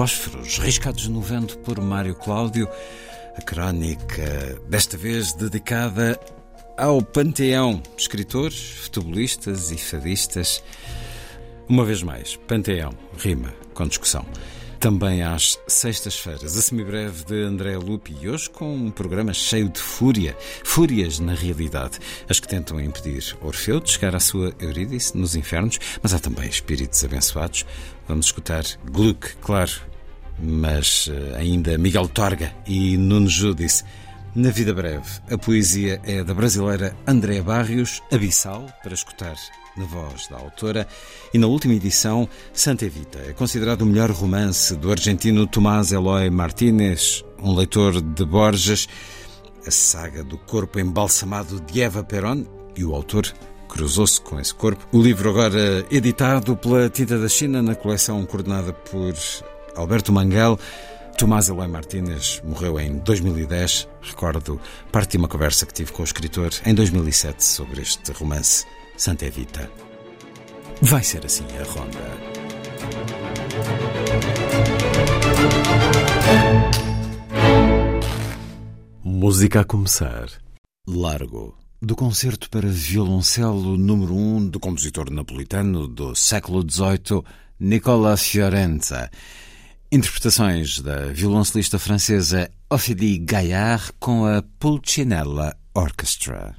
Fósforos riscados no vento por Mário Cláudio. A crónica, desta vez dedicada ao panteão. Escritores, futebolistas e fadistas. Uma vez mais, panteão, rima, com discussão. Também às sextas-feiras, a semibreve de André Lupi e hoje com um programa cheio de fúria. Fúrias, na realidade. As que tentam impedir Orfeu de chegar à sua Eurídice nos infernos, mas há também espíritos abençoados. Vamos escutar Gluck, claro, mas eh, ainda Miguel Torga e Nuno Júdice. Na vida breve, a poesia é da brasileira Andréa Barrios, Abissal, para escutar na voz da autora, e na última edição, Santa Evita é considerado o melhor romance do argentino Tomás Eloy Martínez, um leitor de Borges, a saga do corpo embalsamado de Eva Perón, e o autor cruzou-se com esse corpo. O livro agora editado pela Tinta da China na coleção coordenada por Alberto Manguel. Tomás Eloy Martínez morreu em 2010. Recordo parte de uma conversa que tive com o escritor em 2007 sobre este romance, Santa Evita. Vai ser assim a ronda. Música a começar. Largo, do concerto para violoncelo número 1 um do compositor napolitano do século XVIII, Nicola Fiorenza. Interpretações da violoncelista francesa Ophélie Gaillard com a Pulcinella Orchestra.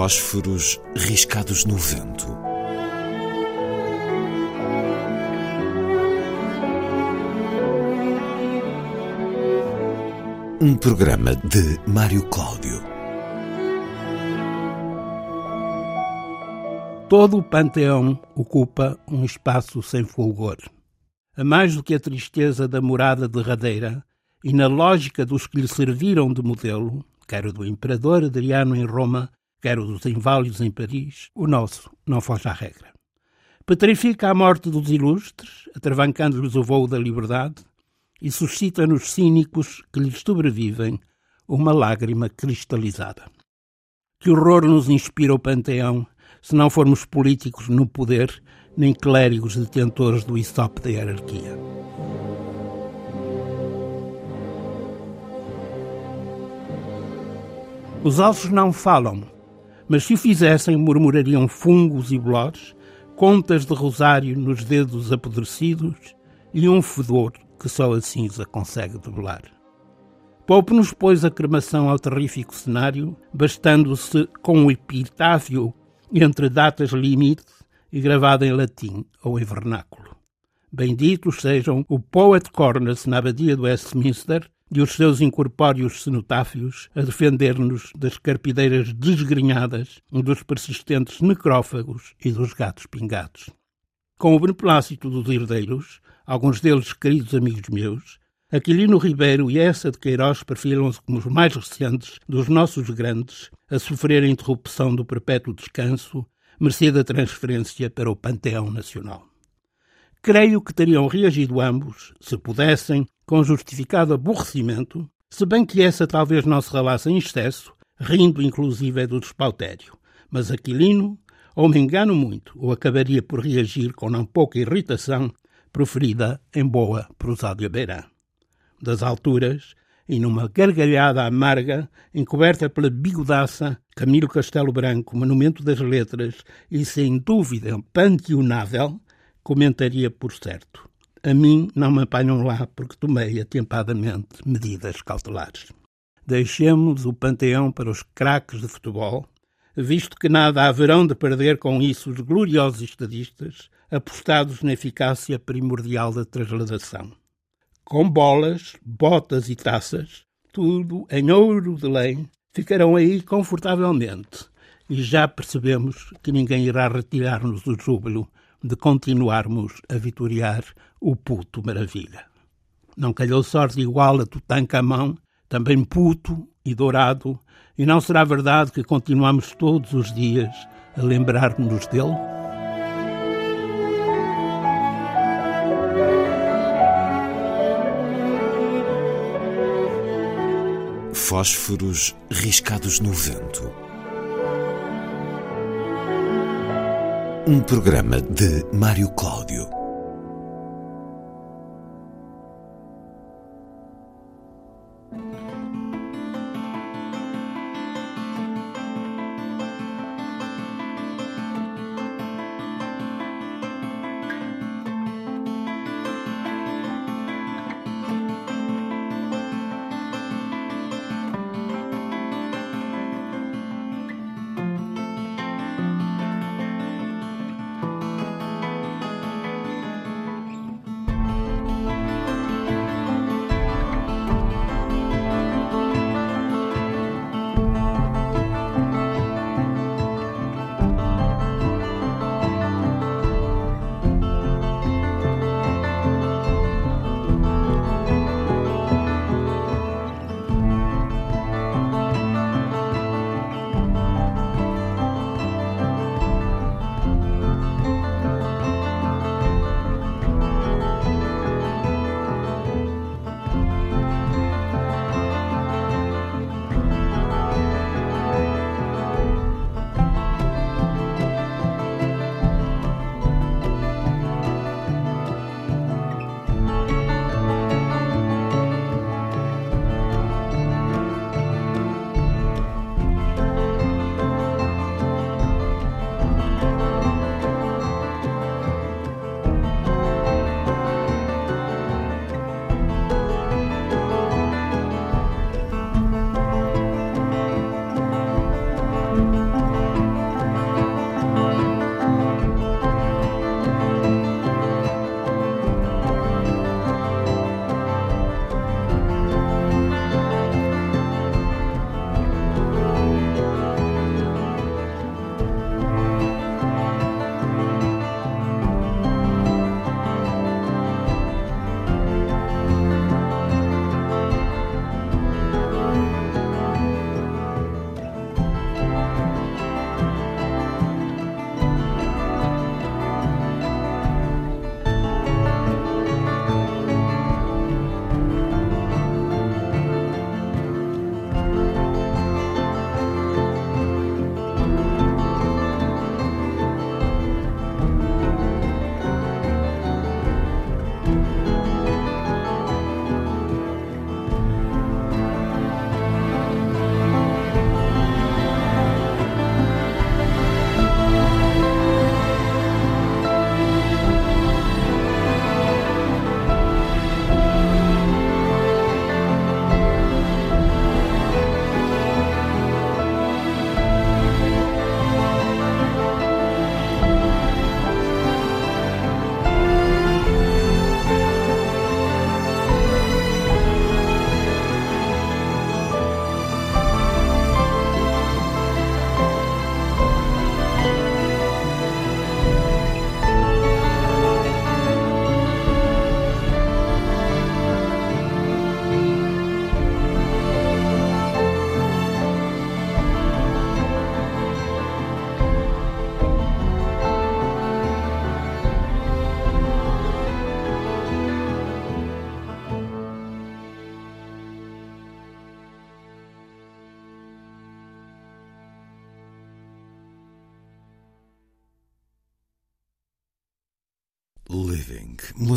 Fósforos riscados no vento. Um programa de Mário Cláudio. Todo o panteão ocupa um espaço sem fulgor. A mais do que a tristeza da morada derradeira, e na lógica dos que lhe serviram de modelo, quer do imperador Adriano em Roma, quer o dos inválidos em Paris, o nosso não foge à regra. Petrifica a morte dos ilustres, atravancando-lhes o voo da liberdade, e suscita nos cínicos que lhes sobrevivem uma lágrima cristalizada. Que horror nos inspira o panteão, se não formos políticos no poder, nem clérigos detentores do ISOP da hierarquia. Os alços não falam, mas se o fizessem, murmurariam fungos e bolores, contas de rosário nos dedos apodrecidos e um fedor que só a cinza consegue debelar. Poupe-nos, pois, a cremação ao terrífico cenário, bastando-se com o epitáfio entre datas limite e gravado em latim ou em vernáculo. Benditos sejam o Poet Corners na abadia do Westminster e os seus incorpóreos cenotáfios a defender-nos das carpideiras desgrenhadas dos persistentes necrófagos e dos gatos pingados. Com o beneplácito dos herdeiros, alguns deles queridos amigos meus, Aquilino Ribeiro e essa de Queiroz perfilam-se como os mais recentes dos nossos grandes a sofrer a interrupção do perpétuo descanso, mercê da transferência para o Panteão Nacional. Creio que teriam reagido ambos, se pudessem, com justificado aborrecimento, se bem que essa talvez não se relasse em excesso, rindo inclusive do despautério. Mas Aquilino, ou me engano muito, ou acabaria por reagir com não pouca irritação, proferida em boa prosádia beirã. Das alturas, e numa gargalhada amarga, encoberta pela bigodaça, Camilo Castelo Branco, monumento das letras e sem dúvida panteonável, comentaria por certo. A mim não me apanham lá porque tomei atempadamente medidas cautelares. Deixemos o panteão para os craques de futebol, visto que nada haverão de perder com isso os gloriosos estadistas, apostados na eficácia primordial da transladação. Com bolas, botas e taças, tudo em ouro de lei, ficarão aí confortavelmente. E já percebemos que ninguém irá retirar-nos o júbilo de continuarmos a vitoriar o puto maravilha. Não calhou sorte igual a Tutankhamon, também puto e dourado, e não será verdade que continuamos todos os dias a lembrar-nos dele? Fósforos riscados no vento. Um programa de Mário Cláudio.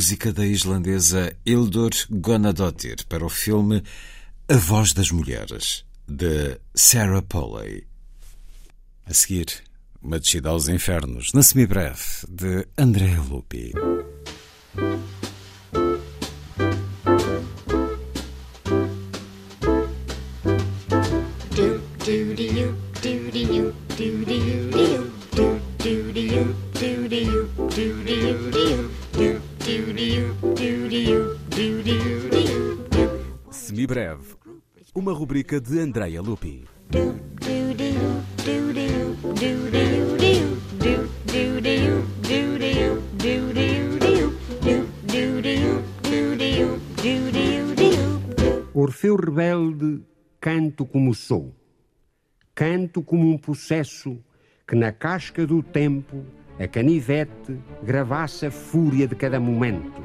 Música da islandesa Hildur Gunnadóttir para o filme A Voz das Mulheres, de Sarah Polley. A seguir, uma descida aos infernos, na semibreve, de Andrea Lupi. Semibreve, uma rubrica de Andrea Lupi. Orfeu rebelde, canto como sou. Canto como um possesso que na casca do tempo a canivete gravasse a fúria de cada momento.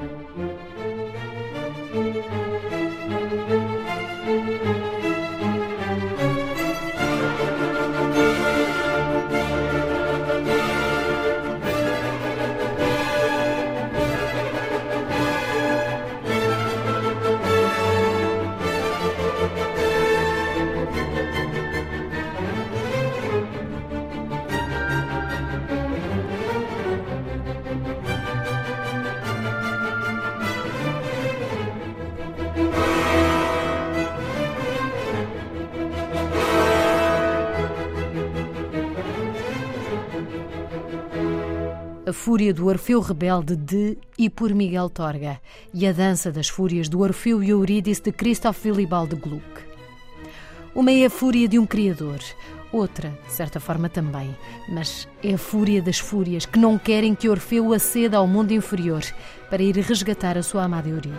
Fúria do Orfeu Rebelde de e por Miguel Torga e a Dança das Fúrias do Orfeu e Eurídice de Christoph Willibald Gluck. Uma é a fúria de um criador, outra, de certa forma também, mas é a fúria das fúrias que não querem que Orfeu aceda ao mundo inferior para ir resgatar a sua amada Eurídice.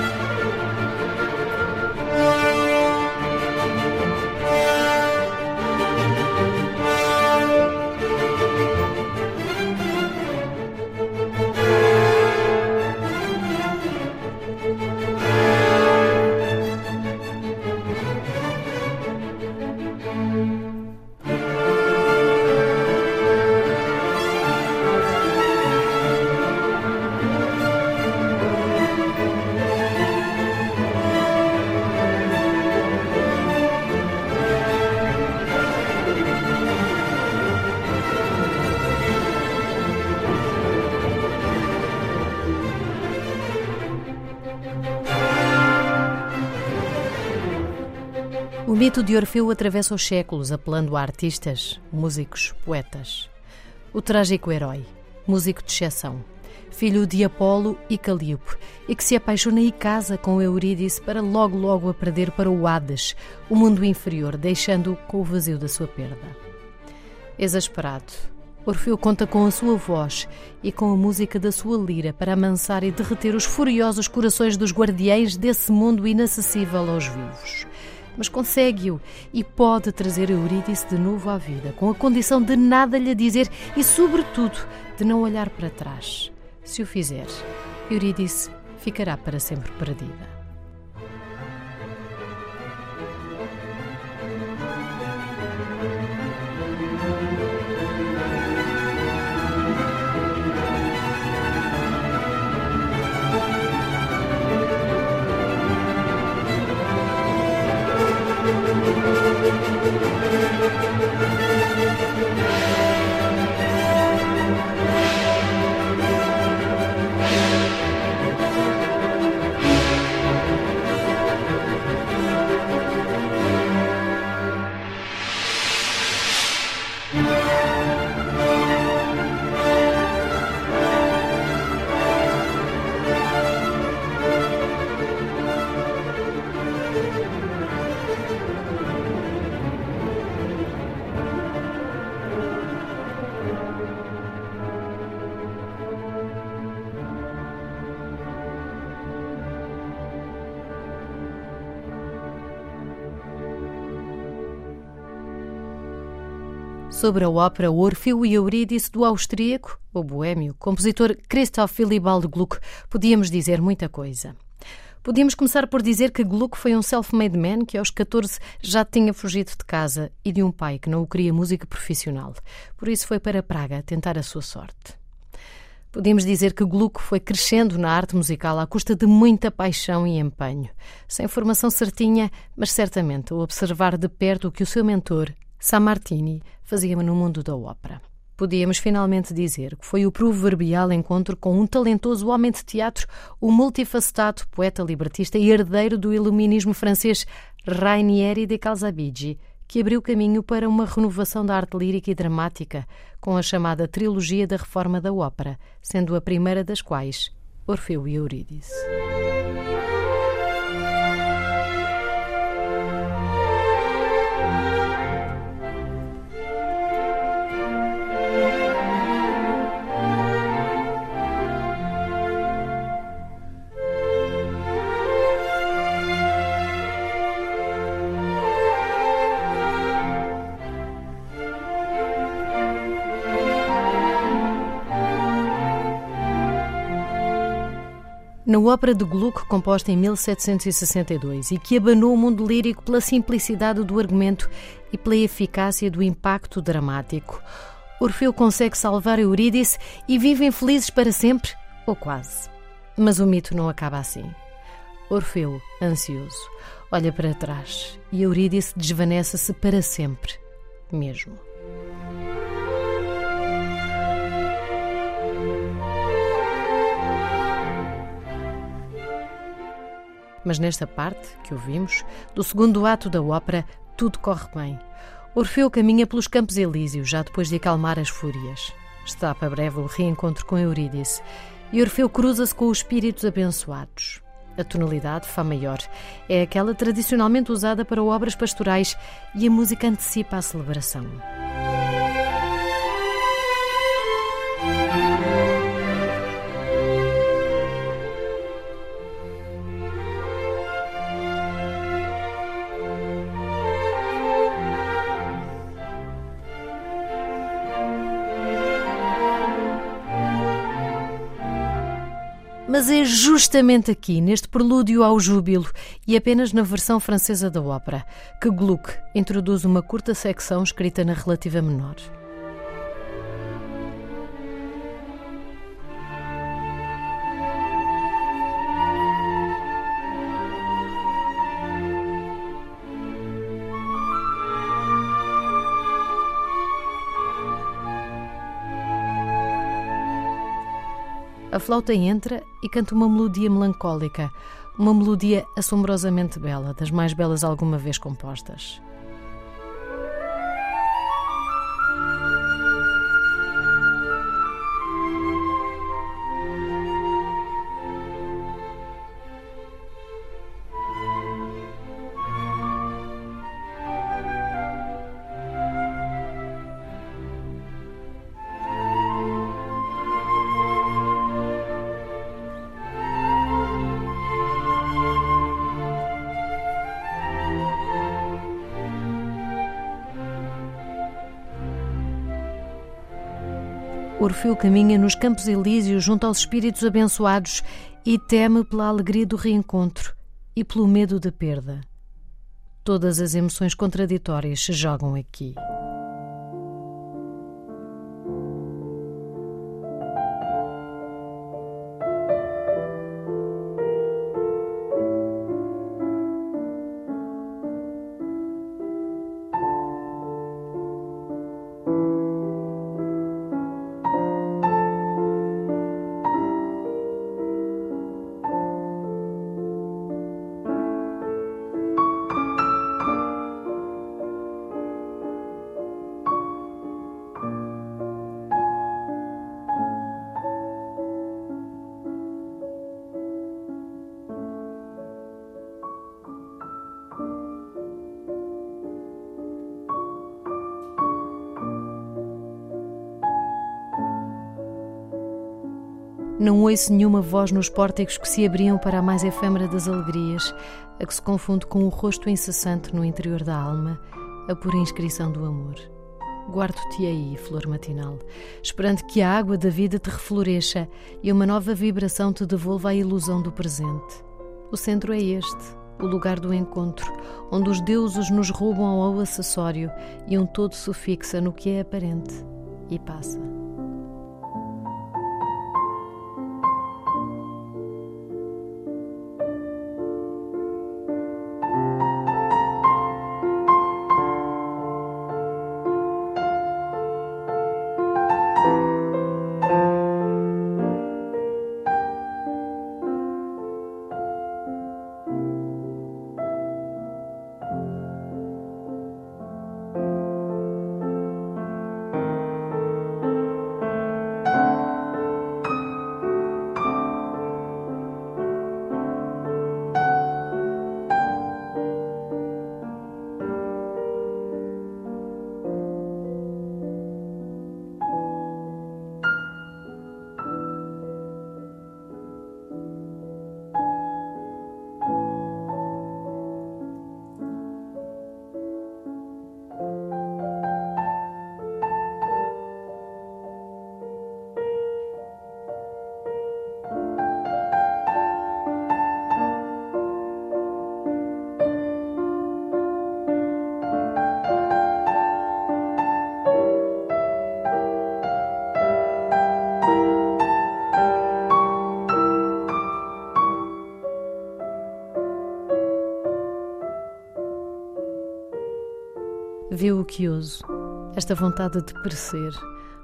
Mito de Orfeu atravessa os séculos, apelando a artistas, músicos, poetas. O trágico herói, músico de exceção, filho de Apolo e Calíope, e que se apaixona e casa com Eurídice para logo logo a perder para o Hades, o mundo inferior, deixando-o com o vazio da sua perda. Exasperado, Orfeu conta com a sua voz e com a música da sua lira para amansar e derreter os furiosos corações dos guardiães desse mundo inacessível aos vivos mas consegue-o e pode trazer Eurídice de novo à vida, com a condição de nada lhe dizer e, sobretudo, de não olhar para trás. Se o fizer, Eurídice ficará para sempre perdida. Sobre a ópera Orfeu e Eurídice do austríaco, o boêmio, compositor Christoph Willibald Gluck, podíamos dizer muita coisa. Podíamos começar por dizer que Gluck foi um self-made man que aos 14 já tinha fugido de casa e de um pai que não o queria música profissional. Por isso foi para Praga tentar a sua sorte. Podemos dizer que Gluck foi crescendo na arte musical à custa de muita paixão e empenho, sem formação certinha, mas certamente a observar de perto o que o seu mentor, Sammartini, fazia no mundo da ópera podíamos finalmente dizer que foi o proverbial encontro com um talentoso homem de teatro, o multifacetado poeta libertista e herdeiro do iluminismo francês Rainieri de Calzabigi, que abriu caminho para uma renovação da arte lírica e dramática, com a chamada Trilogia da Reforma da Ópera, sendo a primeira das quais Orfeu e Eurídice. Na ópera de Gluck, composta em 1762 e que abanou o mundo lírico pela simplicidade do argumento e pela eficácia do impacto dramático. Orfeu consegue salvar Eurídice e vivem felizes para sempre, ou quase. Mas o mito não acaba assim. Orfeu, ansioso, olha para trás e Eurídice desvanece-se para sempre, mesmo. Mas nesta parte, que ouvimos, do segundo ato da ópera, tudo corre bem. Orfeu caminha pelos Campos Elíseos, já depois de acalmar as fúrias. Está para breve o reencontro com Eurídice, e Orfeu cruza-se com os espíritos abençoados. A tonalidade, Fá maior, é aquela tradicionalmente usada para obras pastorais e a música antecipa a celebração. Mas é justamente aqui, neste prelúdio ao júbilo e apenas na versão francesa da ópera, que Gluck introduz uma curta secção escrita na relativa menor. A flauta entra e canta uma melodia melancólica, uma melodia assombrosamente bela, das mais belas alguma vez compostas. Orfeu caminha nos Campos Elíseos junto aos espíritos abençoados e teme pela alegria do reencontro e pelo medo da perda. Todas as emoções contraditórias se jogam aqui. Não ouço nenhuma voz nos pórticos que se abriam para a mais efêmera das alegrias, a que se confunde com o rosto incessante no interior da alma, a pura inscrição do amor. Guardo-te aí, flor matinal, esperando que a água da vida te refloresça e uma nova vibração te devolva a ilusão do presente. O centro é este, o lugar do encontro, onde os deuses nos roubam ao acessório e um todo se fixa no que é aparente e passa. Viu o que ouso, esta vontade de perecer,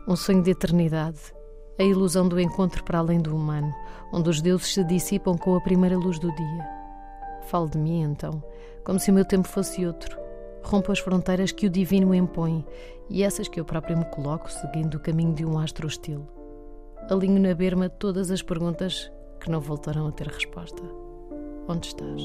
um sonho de eternidade, a ilusão do encontro para além do humano, onde os deuses se dissipam com a primeira luz do dia. Falo de mim, então, como se o meu tempo fosse outro. Rompo as fronteiras que o divino impõe e essas que eu próprio me coloco, seguindo o caminho de um astro hostil. Alinho na berma todas as perguntas que não voltarão a ter resposta. Onde estás?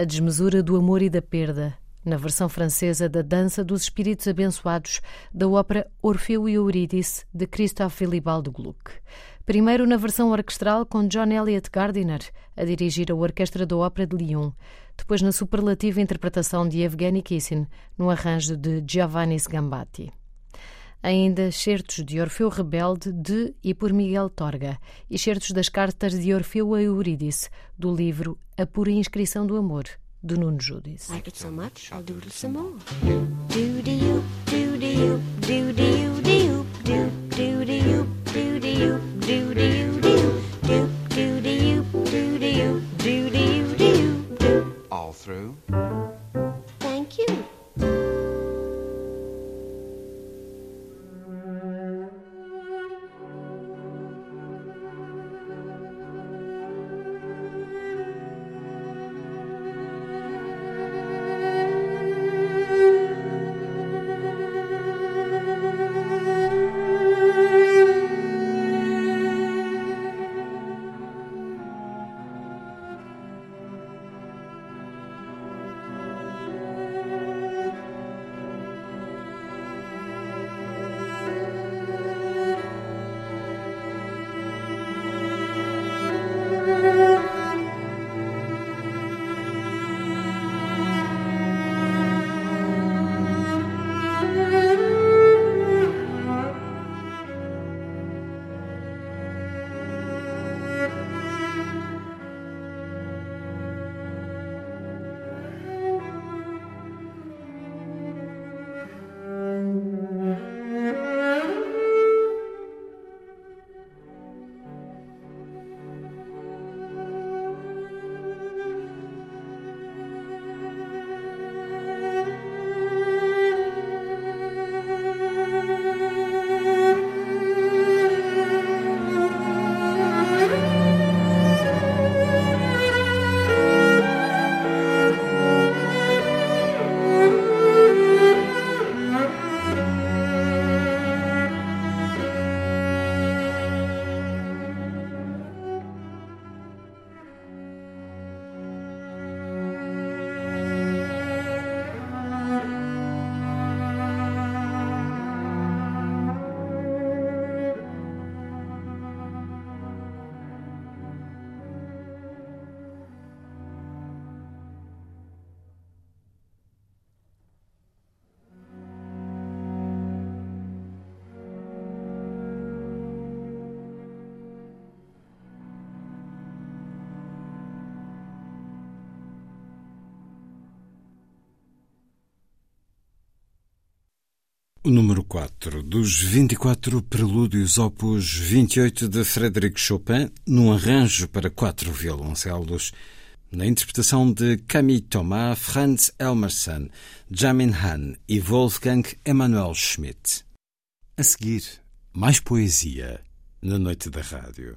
A Desmesura do Amor e da Perda, na versão francesa da Dança dos Espíritos Abençoados da ópera Orfeu e Eurídice de Christoph Willibald Gluck. Primeiro na versão orquestral com John Elliott Gardiner a dirigir a Orquestra da Ópera de Lyon, depois na superlativa interpretação de Evgeny Kissin no arranjo de Giovanni Gambatti ainda certos de Orfeu Rebelde de e por Miguel Torga, e certos das cartas de Orfeu a Eurídice, do livro A Pura Inscrição do Amor, de Nuno Judice. Like it so much, I'll some more. Do do do número 4 dos 24 prelúdios opus 28 de Frédéric Chopin, num arranjo para quatro violoncelos, na interpretação de Camille Thomas, Franz Elmerson, Jamin Han e Wolfgang Emanuel Schmidt. A seguir, mais poesia na noite da rádio.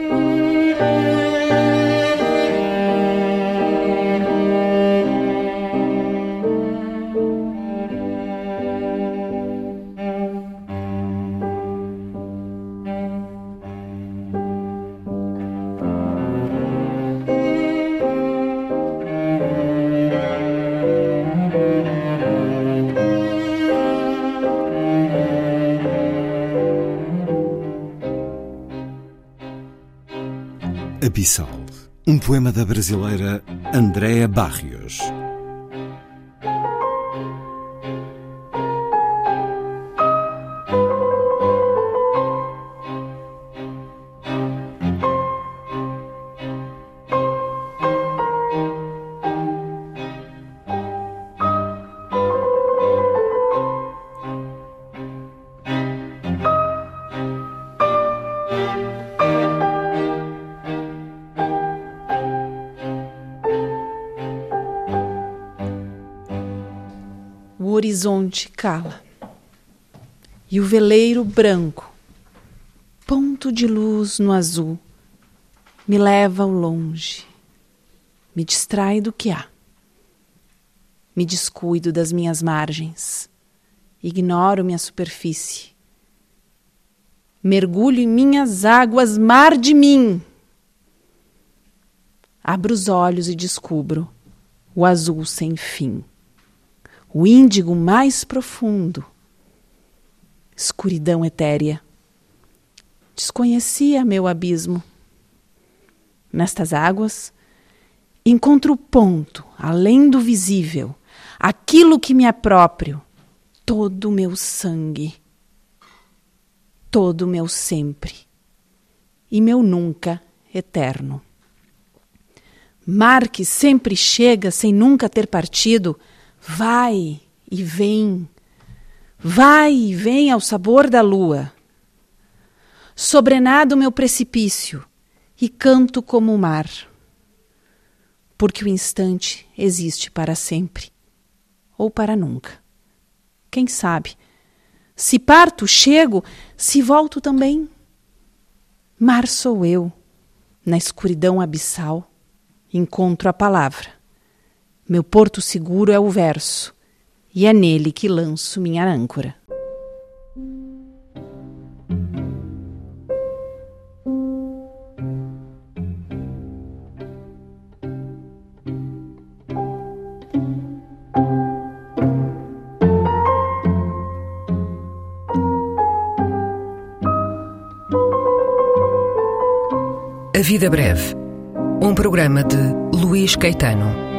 Abissal, um poema da brasileira Andréa Barrios. E o veleiro branco, ponto de luz no azul, me leva ao longe, me distrai do que há. Me descuido das minhas margens, ignoro minha superfície. Mergulho em minhas águas, mar de mim. Abro os olhos e descubro o azul sem fim o índigo mais profundo, escuridão etérea. Desconhecia meu abismo. Nestas águas, encontro o ponto, além do visível, aquilo que me é próprio, todo o meu sangue, todo o meu sempre e meu nunca eterno. Mar que sempre chega sem nunca ter partido, Vai e vem, vai e vem ao sabor da lua. Sobrenado meu precipício e canto como o mar, porque o instante existe para sempre ou para nunca. Quem sabe? Se parto, chego, se volto também. Mar sou eu, na escuridão abissal, encontro a palavra meu porto seguro é o verso, e é nele que lanço minha âncora. A Vida Breve, um programa de Luís Caetano.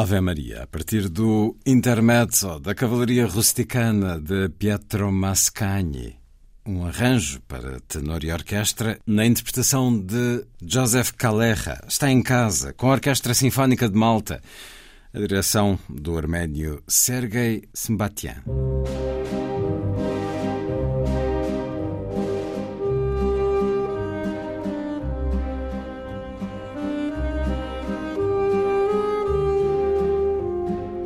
Ave Maria, a partir do Intermezzo da Cavalaria Rusticana de Pietro Mascagni, um arranjo para tenor e orquestra na interpretação de Joseph Calleja. Está em casa, com a Orquestra Sinfónica de Malta, a direção do arménio Sergei Sembatian.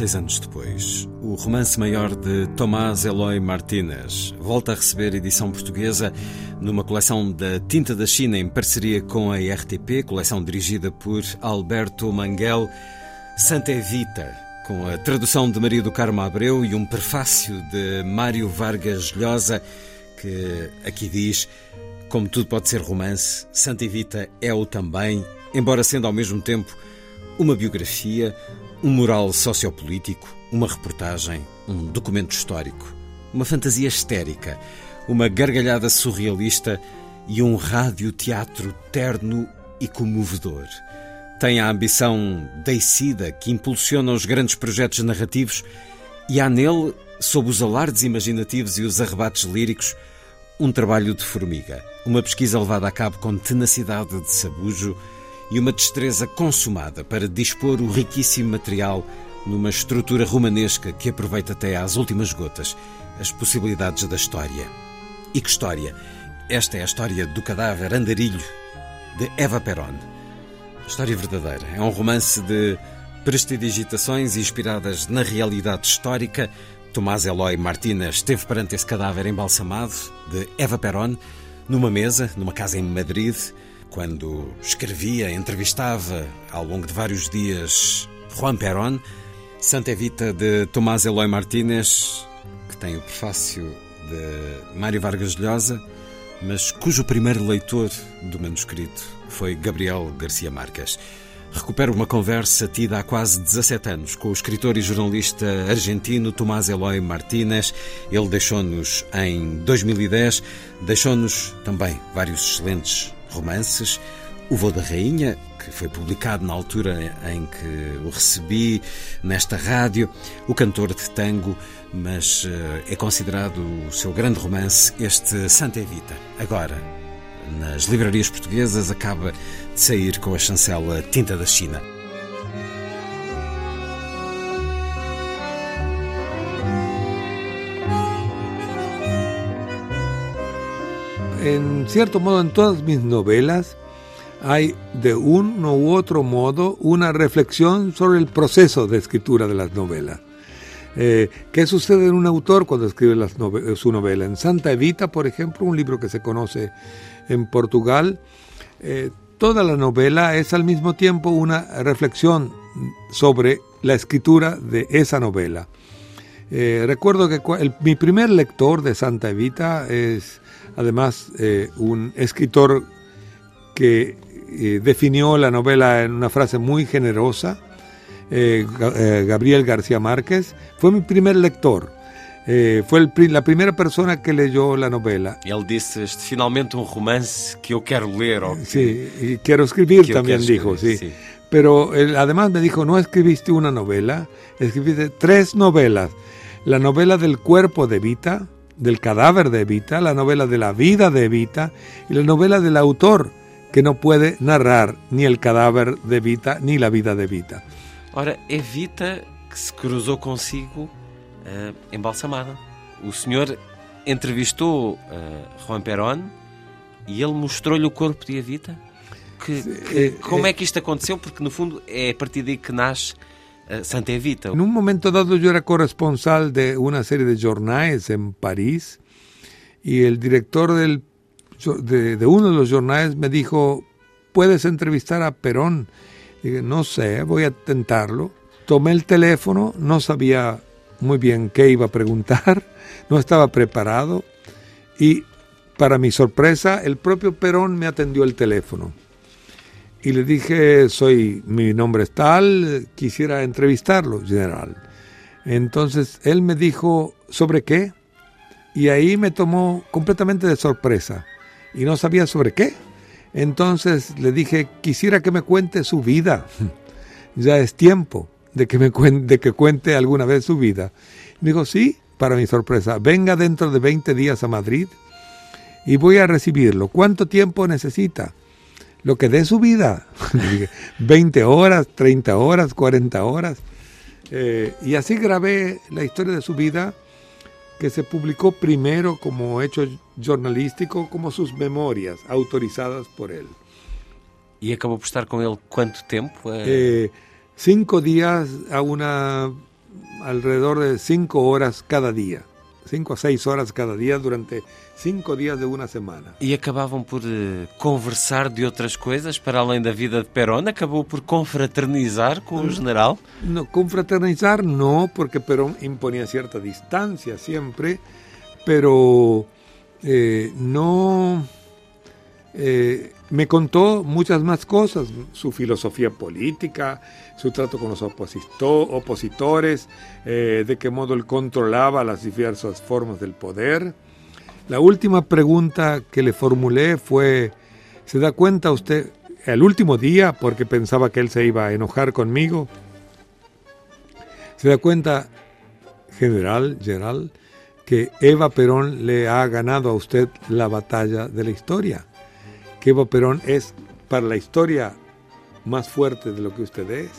26 anos depois, o romance maior de Tomás Eloy Martínez volta a receber edição portuguesa numa coleção da Tinta da China em parceria com a RTP, coleção dirigida por Alberto Manguel, Santa Evita, com a tradução de Maria do Carmo Abreu e um prefácio de Mário Vargas Llosa, que aqui diz: Como tudo pode ser romance, Santa Evita é o também, embora sendo ao mesmo tempo uma biografia um mural sociopolítico, uma reportagem, um documento histórico, uma fantasia histérica, uma gargalhada surrealista e um rádio-teatro terno e comovedor. Tem a ambição deicida que impulsiona os grandes projetos narrativos e há nele, sob os alardes imaginativos e os arrebates líricos, um trabalho de formiga, uma pesquisa levada a cabo com tenacidade de sabujo e uma destreza consumada para dispor o riquíssimo material numa estrutura romanesca que aproveita até às últimas gotas as possibilidades da história. E que história? Esta é a história do cadáver andarilho de Eva Perón. História verdadeira. É um romance de prestidigitações inspiradas na realidade histórica. Tomás Eloy Martínez esteve perante esse cadáver embalsamado de Eva Perón numa mesa, numa casa em Madrid quando escrevia, entrevistava ao longo de vários dias Juan Perón, Santa Evita de Tomás Eloy Martínez, que tem o prefácio de Mário Vargas Llosa, mas cujo primeiro leitor do manuscrito foi Gabriel Garcia Marques. Recupero uma conversa tida há quase 17 anos com o escritor e jornalista argentino Tomás Eloy Martínez. Ele deixou-nos em 2010, deixou-nos também vários excelentes romances. O Voo da Rainha, que foi publicado na altura em que o recebi nesta rádio, O Cantor de Tango, mas eh, é considerado o seu grande romance, este Santa Evita. Agora, nas livrarias portuguesas, acaba de sair com a chancela Tinta da China. En cierto modo en todas mis novelas hay de uno u otro modo una reflexión sobre el proceso de escritura de las novelas. Eh, ¿Qué sucede en un autor cuando escribe su novela? En Santa Evita, por ejemplo, un libro que se conoce en Portugal, eh, toda la novela es al mismo tiempo una reflexión sobre la escritura de esa novela. Eh, recuerdo que mi primer lector de Santa Evita es además eh, un escritor que eh, definió la novela en una frase muy generosa, eh, Gabriel García Márquez, fue mi primer lector. fue la primera persona que leyó la novela. Él dice, finalmente un romance que yo quiero leer. Sí, y quiero escribir también dijo, sí. Pero además me dijo, no escribiste una novela, escribiste tres novelas. La novela del cuerpo de Vita, del cadáver de Evita, la novela de la vida de Evita y la novela del autor que no puede narrar ni el cadáver de Evita ni la vida de Evita. Ora, Evita que se cruzou consigo uh, embalsamada. O senhor entrevistou uh, Juan Perón e ele mostrou-lhe o corpo de Evita? Que, que, como é que isto aconteceu? Porque no fundo é a partir daí que nasce Eh, Santa Evita. En un momento dado yo era corresponsal de una serie de jornales en París y el director de, uno de los jornales me dijo, puedes entrevistar a Perón Dije, no sé, voy a tentarlo. Tomé el teléfono, no sabía muy bien qué iba a preguntar, no estaba preparado y para mi sorpresa el propio Perón me atendió el teléfono. Y le dije, soy, mi nombre es tal, quisiera entrevistarlo, general. Entonces él me dijo, ¿sobre qué? Y ahí me tomó completamente de sorpresa y no sabía sobre qué. Entonces le dije, quisiera que me cuente su vida. ya es tiempo de que, me cuente, de que cuente alguna vez su vida. Me dijo, sí, para mi sorpresa, venga dentro de 20 días a Madrid y voy a recibirlo. ¿Cuánto tiempo necesita? Lo que dé su vida. 20 horas, 30 horas, 40 horas. Eh, y así grabé la historia de su vida que se publicó primero como hecho jornalístico, como sus memorias, autorizadas por él. ¿Y acabó por estar con él cuánto tiempo? Eh, cinco días a una, alrededor de cinco horas cada día. Cinco a seis horas cada día durante cinco dias de uma semana. E acabavam por uh, conversar de outras coisas para além da vida de Perón? Acabou por confraternizar com o general? No, confraternizar não, porque Perón imponía certa distância sempre, pero eh, no eh, me contó muchas más cosas, su filosofía política, su trato con los opositores, eh, de qué modo él controlaba las diversas formas del poder. La última pregunta que le formulé fue, ¿se da cuenta usted el último día, porque pensaba que él se iba a enojar conmigo? ¿Se da cuenta, general, general, que Eva Perón le ha ganado a usted la batalla de la historia? que Evo Perón es para la historia más fuerte de lo que usted es.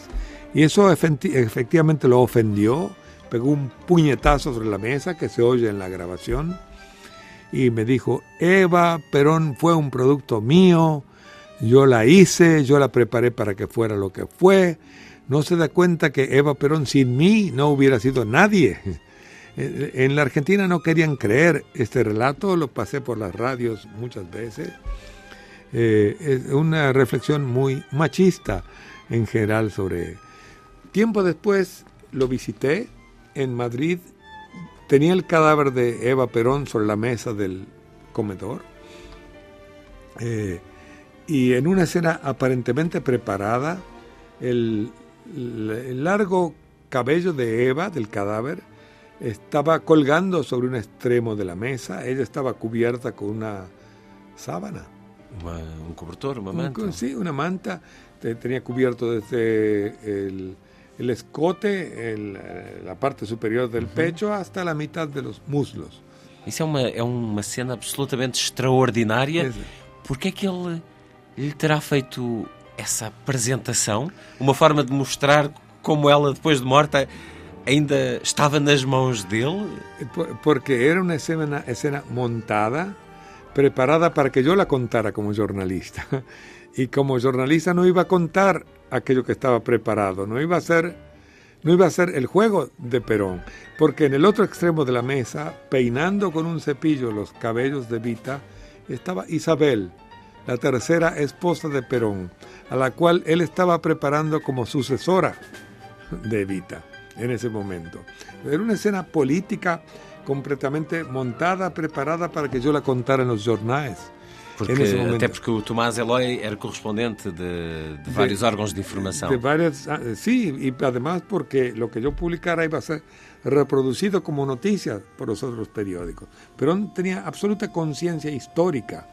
Y eso efectivamente lo ofendió, pegó un puñetazo sobre la mesa que se oye en la grabación y me dijo, Eva Perón fue un producto mío, yo la hice, yo la preparé para que fuera lo que fue. No se da cuenta que Eva Perón sin mí no hubiera sido nadie. En la Argentina no querían creer este relato, lo pasé por las radios muchas veces eh, es una reflexión muy machista en general sobre... Tiempo después lo visité en Madrid, tenía el cadáver de Eva Perón sobre la mesa del comedor eh, y en una escena aparentemente preparada, el, el largo cabello de Eva, del cadáver, estaba colgando sobre un extremo de la mesa, ella estaba cubierta con una sábana. un cobertor, una manta. sí, una manta. Tenía cubierto desde el, el escote, el, la parte superior del pecho, hasta la mitad de los muslos. Isso é uma, é uma cena absolutamente extraordinária. Por que é que ele lhe terá feito essa apresentação? Uma forma de mostrar como ela, depois de morta, ainda estava nas mãos dele? Porque era uma cena, cena montada preparada para que yo la contara como jornalista. Y como jornalista no iba a contar aquello que estaba preparado, no iba a ser, no iba a ser el juego de Perón, porque en el otro extremo de la mesa, peinando con un cepillo los cabellos de Vita, estaba Isabel, la tercera esposa de Perón, a la cual él estaba preparando como sucesora de Vita en ese momento. Era una escena política completamente montada, preparada para que eu la contara nos jornais. Porque, até porque o Tomás Eloy era correspondente de, de vários de, órgãos de informação. De várias, ah, sí, y además porque lo que yo publicara iba a ser reproducido como noticia por los otros periódicos. Pero tenía absoluta conciencia histórica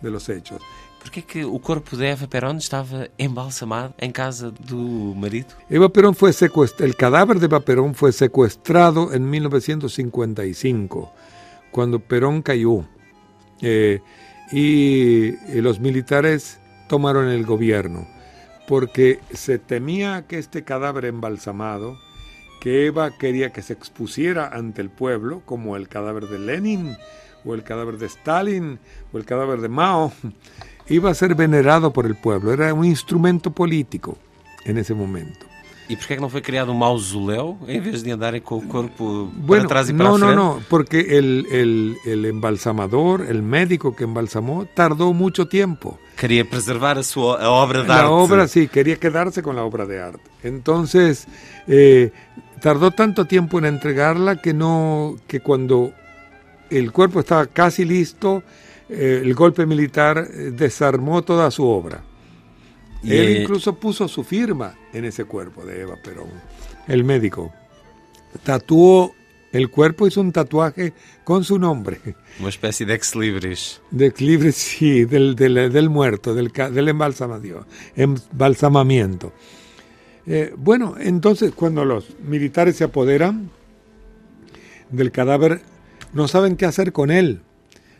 de los hechos. Por que o corpo de Eva Perón estava embalsamado em casa do marido? Eva Perón foi sequestrado, o cadáver de Eva Perón foi sequestrado em 1955, quando Perón caiu. Eh, y, los militares tomaron el gobierno, porque se temía que este cadáver embalsamado, que Eva quería que se expusiera ante el pueblo, como el cadáver de Lenin, o el cadáver de Stalin, o el cadáver de Mao, iba a ser venerado por el pueblo, era un instrumento político en ese momento. E por que é que não foi criado um mausoléu em vez de andarem com o corpo bueno, para trás e para no, frente? No, no, porque el, el, el embalsamador, el médico que embalsamó, tardó mucho tiempo. Quería preservar su, obra de arte. La obra, sí, quería quedarse con la obra de arte. Entonces, eh, tardó tanto tiempo en entregarla que no, que cuando el cuerpo estaba casi listo, eh, el golpe militar eh, desarmó toda su obra. Y Él eh, incluso puso su firma en ese cuerpo de Eva Perón, el médico. Tatuó el cuerpo, hizo un tatuaje con su nombre. Uma espécie de ex-libris. De libre, sí, del, del, del muerto, del, del embalsamamiento. Eh, bueno, entonces cuando los militares se apoderan del cadáver, no saben qué hacer con él.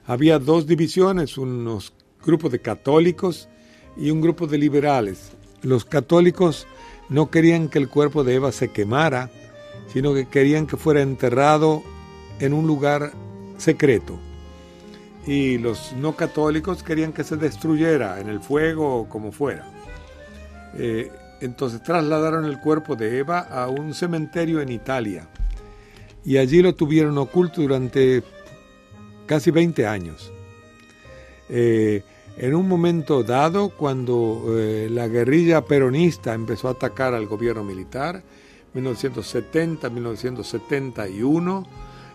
Había dos divisiones, unos grupos de católicos y un grupo de liberales. Los católicos no querían que el cuerpo de Eva se quemara, sino que querían que fuera enterrado en un lugar secreto. Y los no católicos querían que se destruyera en el fuego o como fuera. Eh, entonces trasladaron el cuerpo de Eva a un cementerio en Italia y allí lo tuvieron oculto durante casi 20 años. Eh, en un momento dado, cuando eh, la guerrilla peronista empezó a atacar al gobierno militar, 1970-1971,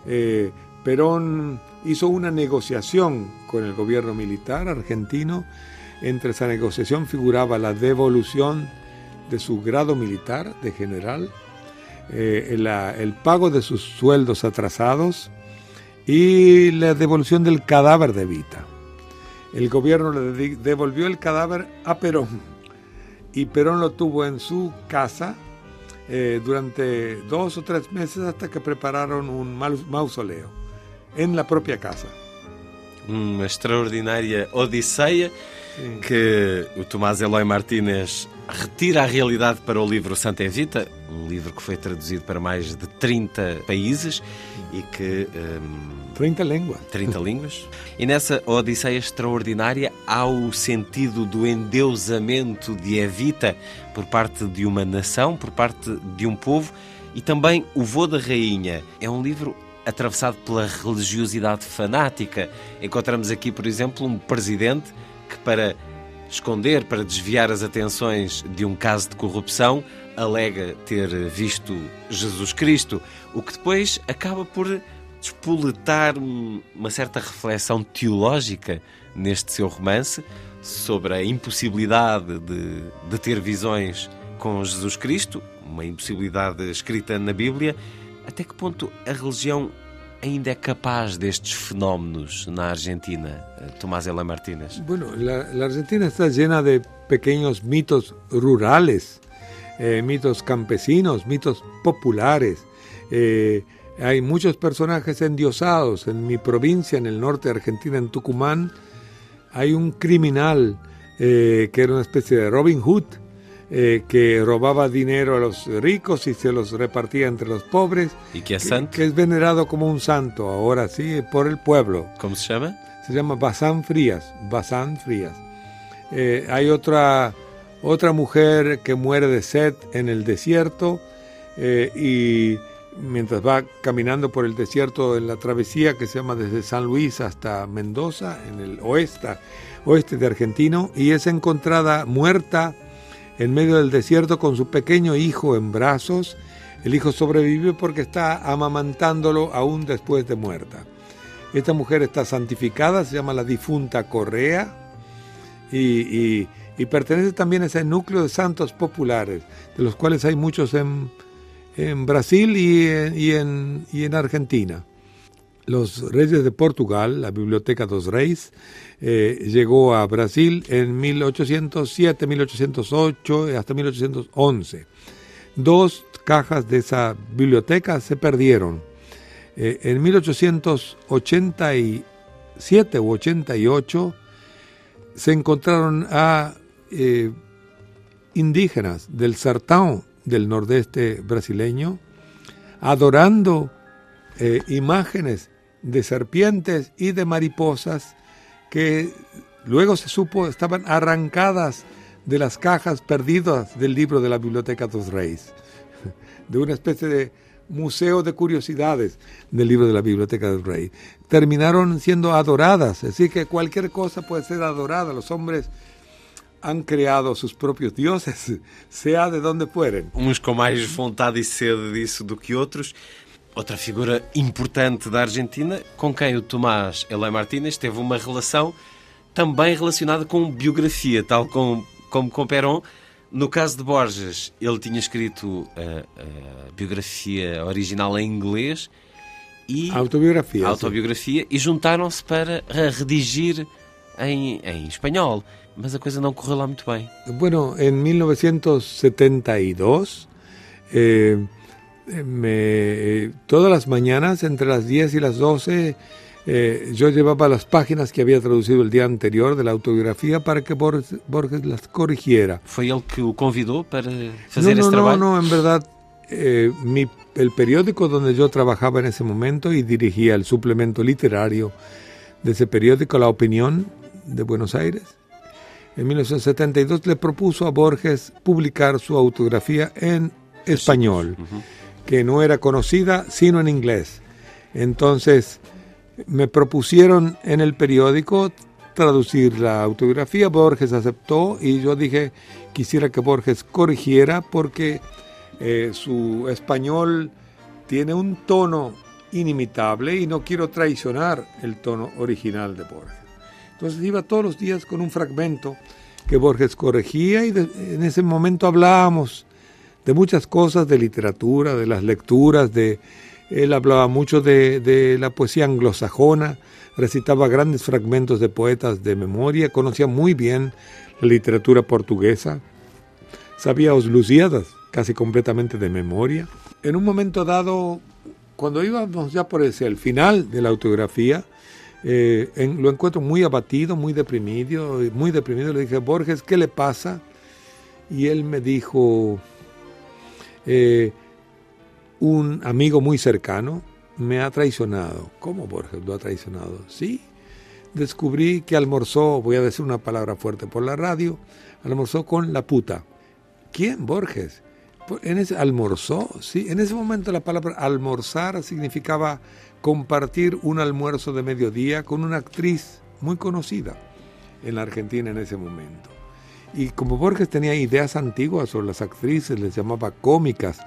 eh, Perón hizo una negociación con el gobierno militar argentino. Entre esa negociación figuraba la devolución de su grado militar de general, eh, el pago de sus sueldos atrasados y la devolución del cadáver de Evita. El gobierno le devolvió el cadáver a Perón y Perón lo tuvo en su casa eh, durante dos o tres meses hasta que prepararon un mau- mausoleo en la propia casa. Uma extraordinária odisseia Sim. que o Tomás Eloy Martínez retira a realidade para o livro Santa Evita, um livro que foi traduzido para mais de 30 países e que. hum, 30 línguas. 30 línguas. E nessa Odisseia extraordinária há o sentido do endeusamento de Evita por parte de uma nação, por parte de um povo e também O Vô da Rainha. É um livro atravessado pela religiosidade fanática. Encontramos aqui, por exemplo, um presidente que, para esconder, para desviar as atenções de um caso de corrupção, alega ter visto Jesus Cristo, o que depois acaba por despoletar um- uma certa reflexão teológica neste seu romance sobre a impossibilidade de, de ter visões com Jesus Cristo, uma impossibilidade escrita na Bíblia. Até que ponto a religião ainda é capaz destes fenómenos na Argentina, eh, Tomás Ela Martínez? Bueno, la Argentina está llena de pequeños mitos rurales, eh, mitos campesinos, mitos populares. Eh, hay muchos personajes endiosados. En mi provincia, en el norte de Argentina, en Tucumán, hay un criminal eh, que era una especie de Robin Hood, eh, que robaba dinero a los ricos y se los repartía entre los pobres, E que é que, santo? que es venerado como un santo, ahora sí, por el pueblo Como se chama? se llama Bazán Frías, Bazán Frías. Eh, hay otra, otra mujer que muere de sed en el desierto eh, y mientras va caminando por el desierto en la travesía que se llama desde San Luis hasta Mendoza, en el oeste, oeste de Argentino, y es encontrada muerta en medio del desierto con su pequeño hijo en brazos. El hijo sobrevive porque está amamantándolo aún después de muerta. Esta mujer está santificada, se llama la difunta Correa y, y- y pertenece también a ese núcleo de santos populares, de los cuales hay muchos en, en Brasil y en, y en- y en Argentina. Los reyes de Portugal, la Biblioteca dos Reis, eh, llegó a Brasil en 1807, 1808 y hasta 1811. Dos cajas de esa biblioteca se perdieron. Eh, en 1887 u 88 se encontraron a eh, indígenas del Sertão, del nordeste brasileño, adorando eh, imágenes de serpientes y de mariposas que luego se supo estaban arrancadas de las cajas perdidas del libro de la Biblioteca dos Reyes, de una especie de museo de curiosidades del libro de la Biblioteca del Rey. Terminaron siendo adoradas, así que cualquier cosa puede ser adorada. Los hombres han creado sus propios dioses, sea de donde fueren. Uns com mais vontade e sede disso do que outros. Outra figura importante da Argentina, com quem o Tomás Eloy Martínez teve uma relação também relacionada com biografia, tal como, como com Perón. No caso de Borges, ele tinha escrito a, a biografia original em inglês e autobiografia, autobiografia sim. e juntaram-se para redigir em, em espanhol. Mas a coisa não correu lá muito bem. Bueno, em 1972, eh, me, todas as manhãs, entre as 10 e as 12, eh, yo llevaba las páginas que había traducido el día anterior de la autobiografía para que Borges, Borges las corrigiera. ¿Fue él que lo convidó para hacer no, este no, trabajo? No, no, en verdad, eh, mi, el periódico donde yo trabajaba en ese momento y dirigía el suplemento literario de ese periódico, La Opinión de Buenos Aires, en 1972 le propuso a Borges publicar su autografía en español, uh -huh. que no era conocida sino en inglés. Entonces, me propusieron en el periódico traducir la autobiografía, Borges aceptó y yo dije quisiera que Borges corrigiera porque eh, su español tiene un tono inimitable y no quiero traicionar el tono original de Borges. Entonces iba todos los días con un fragmento que Borges corregía y en ese momento hablábamos de muchas cosas, de literatura, de las lecturas, de, él hablaba mucho de, la poesía anglosajona, recitaba grandes fragmentos de poetas de memoria, conocía muy bien la literatura portuguesa, sabía os Lusíadas casi completamente de memoria. En un momento dado, cuando íbamos ya por ese, el final de la autografía, eh, lo encuentro muy abatido, muy deprimido, muy deprimido. Le dije, Borges, ¿qué le pasa? Y él me dijo, eh, un amigo muy cercano me ha traicionado. ¿Cómo Borges lo ha traicionado? Sí, descubrí que almorzó, voy a decir una palabra fuerte por la radio, almorzó con la puta. ¿Quién? Borges. En ese, almorzó, sí. En ese momento la palabra almorzar significaba compartir un almuerzo de mediodía con una actriz muy conocida en la Argentina en ese momento. Y como Borges tenía ideas antiguas sobre las actrices, les llamaba cómicas,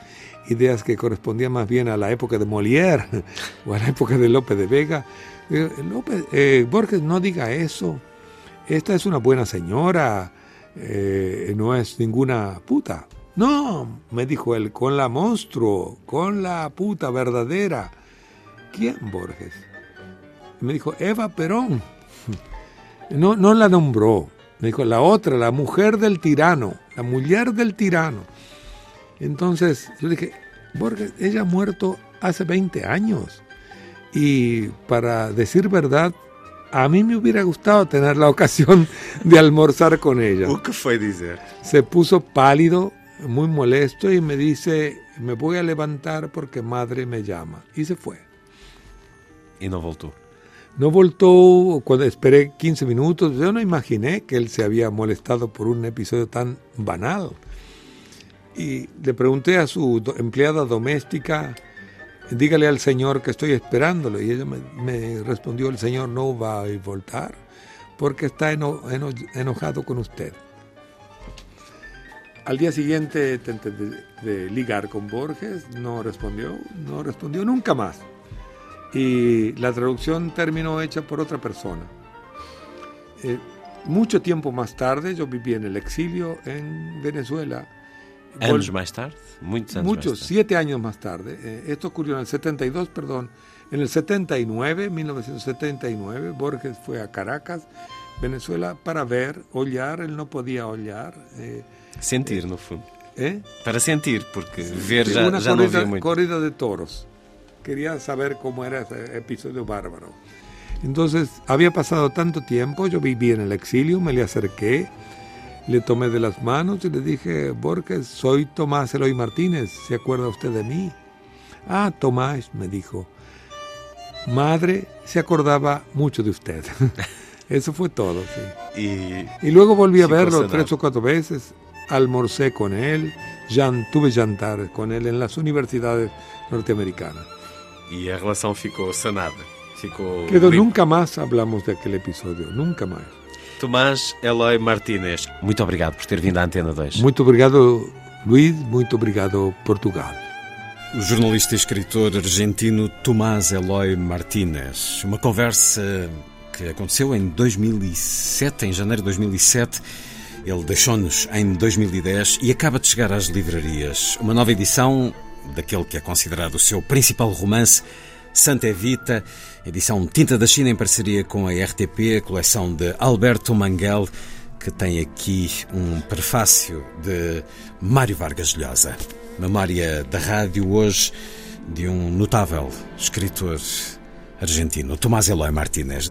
ideas que correspondían más bien a la época de Molière o a la época de Lope de Vega. Eh, eh, Borges, no diga eso. Esta es una buena señora, eh, no es ninguna puta. No, me dijo él, con la monstruo, con la puta verdadera. ¿Quién, Borges? Me dijo, Eva Perón. No, no la nombró. Me dijo, la otra, la mujer del tirano, la mujer del tirano. Entonces yo dije, Borges, ella ha muerto hace 20 años. Y para decir verdad, a mí me hubiera gustado tener la ocasión de almorzar con ella. ¿Qué fue decir? Se puso pálido, muy molesto y me dice, me voy a levantar porque madre me llama. Y se fue. Y no voltó. No voltó cuando esperé 15 minutos. Yo no imaginé que él se había molestado por un episodio tan banal. Y le pregunté a su empleada doméstica, dígale al señor que estoy esperándolo. Y ella me, respondió, el señor no va a voltar porque está eno, eno, enojado con usted. Al día siguiente tenté de, de ligar con Borges, no respondió, no respondió nunca más y la traducción terminó hecha por otra persona. Eh, mucho tiempo más tarde, yo viví en el exilio en Venezuela. Años más tarde, muchos años Muchos, siete años más tarde. Eh, esto ocurrió en el 72, perdón. En el 79, 1979, Borges fue a Caracas, Venezuela, para ver, hollar. Él no podía hollar. Eh, sentir, no fue. ¿Eh? Para sentir, porque ver ya, una ya corrida, no corrida de toros quería saber cómo era ese episodio bárbaro. Entonces, había pasado tanto tiempo, yo viví en el exilio, me le acerqué, le tomé de las manos y le dije, Borges, soy Tomás Eloy Martínez, ¿se acuerda usted de mí? Ah, Tomás, me dijo, madre se acordaba mucho de usted. Eso fue todo, sí. Y luego volví a verlo tres o cuatro veces, almorcé con él, tuve jantar con él en las universidades norteamericanas. E a relação ficou sanada. Ficou. Limpa. nunca más hablamos de aquel episodio, nunca más. Tomás Eloy Martínez, muito obrigado por ter vindo à Antena 2. Muito obrigado, Luis, muito obrigado, Portugal. O jornalista e escritor argentino Tomás Eloy Martínez. Uma conversa que aconteceu em 2007, em janeiro de 2007. Ele deixou-nos em 2010 e acaba de chegar às livrarias. Uma nova edição daquele que é considerado o seu principal romance, Santa Evita, edição Tinta da China em parceria com a RTP, coleção de Alberto Manguel, que tem aqui um prefácio de Mário Vargas Llosa. Memória da rádio hoje de um notável escritor argentino, Tomás Eloy Martínez.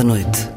Da Noite.